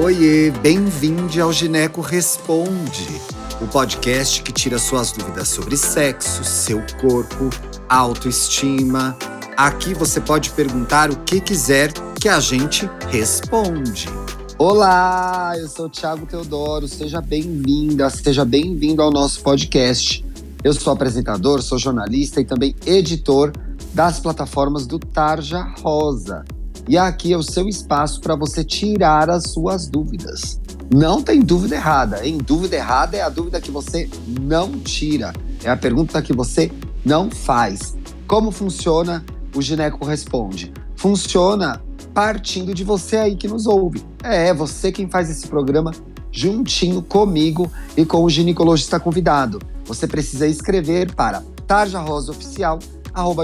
Oiê, bem-vindo ao Gineco Responde, o podcast que tira suas dúvidas sobre sexo, seu corpo, autoestima. Aqui você pode perguntar o que quiser que a gente responde. Olá, eu sou o Thiago Teodoro, seja bem-vinda, seja bem-vindo ao nosso podcast. Eu sou apresentador, sou jornalista e também editor das plataformas do Tarja Rosa. E aqui é o seu espaço para você tirar as suas dúvidas. Não tem dúvida errada, hein? Dúvida errada é a dúvida que você não tira. É a pergunta que você não faz. Como funciona o Gineco Responde? Funciona partindo de você aí que nos ouve. É, você quem faz esse programa juntinho comigo e com o ginecologista convidado. Você precisa escrever para Tarja Rosa Oficial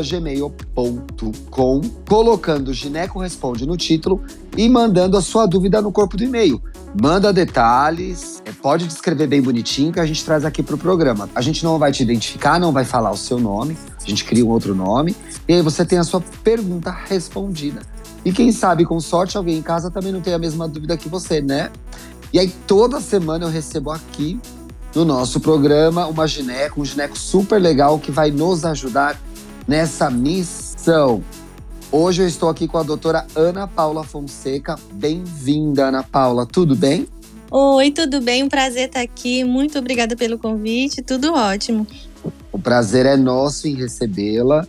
gmail.com, colocando Gineco Responde no título e mandando a sua dúvida no corpo do e-mail. Manda detalhes, é, pode descrever bem bonitinho que a gente traz aqui para o programa. A gente não vai te identificar, não vai falar o seu nome, a gente cria um outro nome e aí você tem a sua pergunta respondida. E quem sabe, com sorte, alguém em casa também não tem a mesma dúvida que você, né? E aí toda semana eu recebo aqui no nosso programa uma gineco, um gineco super legal que vai nos ajudar nessa missão. Hoje eu estou aqui com a doutora Ana Paula Fonseca. Bem-vinda, Ana Paula. Tudo bem? Oi, tudo bem? Um prazer estar aqui. Muito obrigada pelo convite. Tudo ótimo. O prazer é nosso em recebê-la.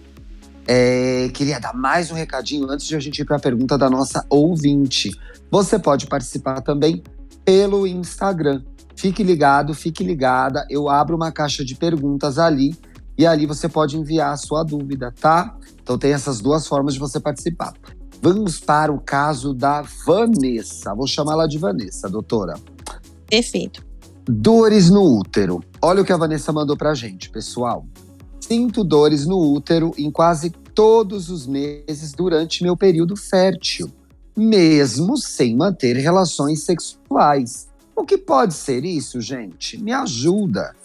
É, queria dar mais um recadinho antes de a gente ir para a pergunta da nossa ouvinte. Você pode participar também pelo Instagram. Fique ligado, fique ligada. Eu abro uma caixa de perguntas ali e ali você pode enviar a sua dúvida, tá? Então tem essas duas formas de você participar. Vamos para o caso da Vanessa. Vou chamá-la de Vanessa, doutora. Perfeito. Dores no útero. Olha o que a Vanessa mandou pra gente, pessoal. Sinto dores no útero em quase todos os meses durante meu período fértil, mesmo sem manter relações sexuais. O que pode ser isso, gente? Me ajuda.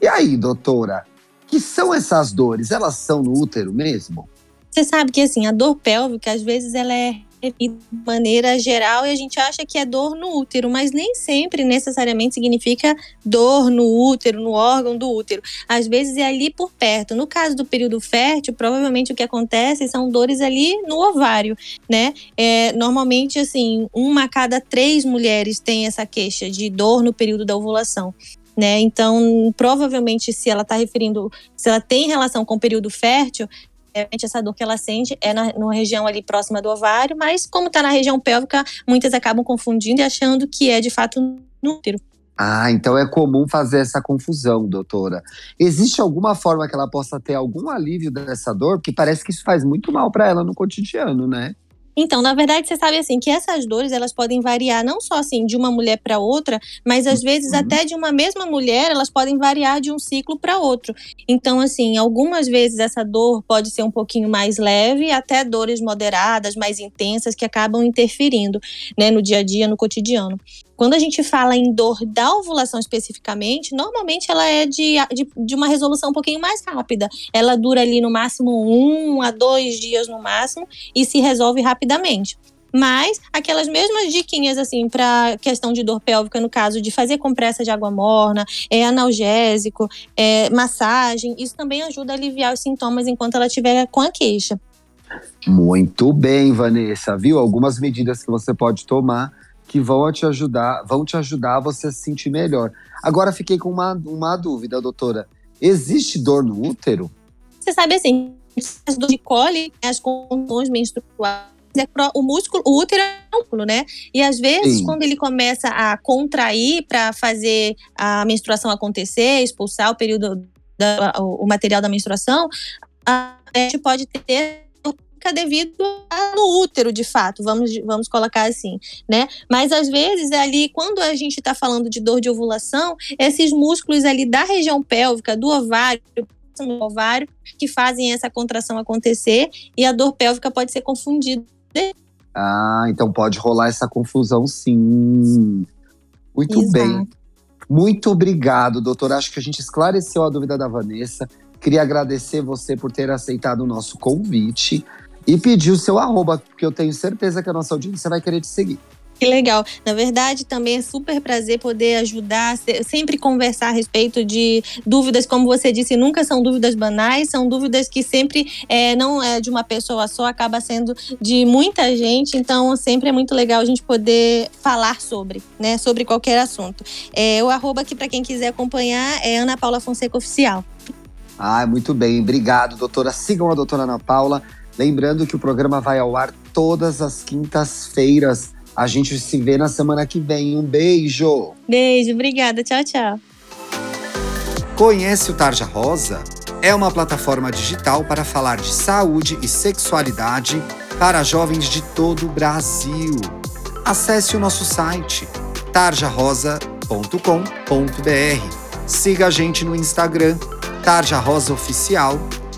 E aí, doutora? Que são essas dores? Elas são no útero mesmo? Você sabe que assim, a dor pélvica, às vezes, ela é de maneira geral e a gente acha que é dor no útero, mas nem sempre necessariamente significa dor no útero, no órgão do útero. Às vezes é ali por perto. No caso do período fértil, provavelmente o que acontece são dores ali no ovário, né? É, normalmente, assim, uma a cada três mulheres tem essa queixa de dor no período da ovulação né? Então, provavelmente, se ela está referindo, se ela tem relação com o período fértil, realmente essa dor que ela sente é na, na região ali próxima do ovário, mas como está na região pélvica, muitas acabam confundindo e achando que é de fato no útero. Ah, então é comum fazer essa confusão, doutora. Existe alguma forma que ela possa ter algum alívio dessa dor? Porque parece que isso faz muito mal para ela no cotidiano, né? Então, na verdade, você sabe assim que essas dores elas podem variar não só assim de uma mulher para outra, mas às vezes uhum. até de uma mesma mulher elas podem variar de um ciclo para outro. Então, assim, algumas vezes essa dor pode ser um pouquinho mais leve, até dores moderadas, mais intensas que acabam interferindo, né, no dia a dia, no cotidiano. Quando a gente fala em dor da ovulação especificamente, normalmente ela é de, de, de, uma resolução um pouquinho mais rápida. Ela dura ali no máximo um a dois dias no máximo e se resolve rapidamente. Mas aquelas mesmas diquinhas, assim, para questão de dor pélvica, no caso de fazer compressa de água morna, é analgésico, é, massagem, isso também ajuda a aliviar os sintomas enquanto ela estiver com a queixa. Muito bem, Vanessa, viu? Algumas medidas que você pode tomar que vão te ajudar, vão te ajudar a você se sentir melhor. Agora fiquei com uma, uma dúvida, doutora. Existe dor no útero? Você sabe assim, as dores de cólica, as contusões menstruais, é o músculo, o útero é um músculo, né? E às vezes, Sim. quando ele começa a contrair para fazer a menstruação acontecer, expulsar o período, da, o material da menstruação, a gente pode ter devido ao útero, de fato, vamos, vamos colocar assim, né? Mas às vezes ali, quando a gente está falando de dor de ovulação, esses músculos ali da região pélvica, do ovário, do ovário, que fazem essa contração acontecer e a dor pélvica pode ser confundida. Ah, então pode rolar essa confusão, sim. Muito Exato. bem. Muito obrigado, doutor. Acho que a gente esclareceu a dúvida da Vanessa. Queria agradecer você por ter aceitado o nosso convite e pedir o seu arroba, porque eu tenho certeza que a nossa audiência vai querer te seguir. Que legal. Na verdade, também é super prazer poder ajudar, sempre conversar a respeito de dúvidas, como você disse, nunca são dúvidas banais, são dúvidas que sempre é, não é de uma pessoa só, acaba sendo de muita gente. Então, sempre é muito legal a gente poder falar sobre, né? Sobre qualquer assunto. É, o arroba aqui para quem quiser acompanhar é Ana Paula Fonseca Oficial. Ah, muito bem. Obrigado, doutora. Sigam a doutora Ana Paula. Lembrando que o programa vai ao ar todas as quintas-feiras a gente se vê na semana que vem. Um beijo. Beijo, obrigada. Tchau, tchau. Conhece o Tarja Rosa? É uma plataforma digital para falar de saúde e sexualidade para jovens de todo o Brasil. Acesse o nosso site tarjarosa.com.br. Siga a gente no Instagram, Tarja Rosa Oficial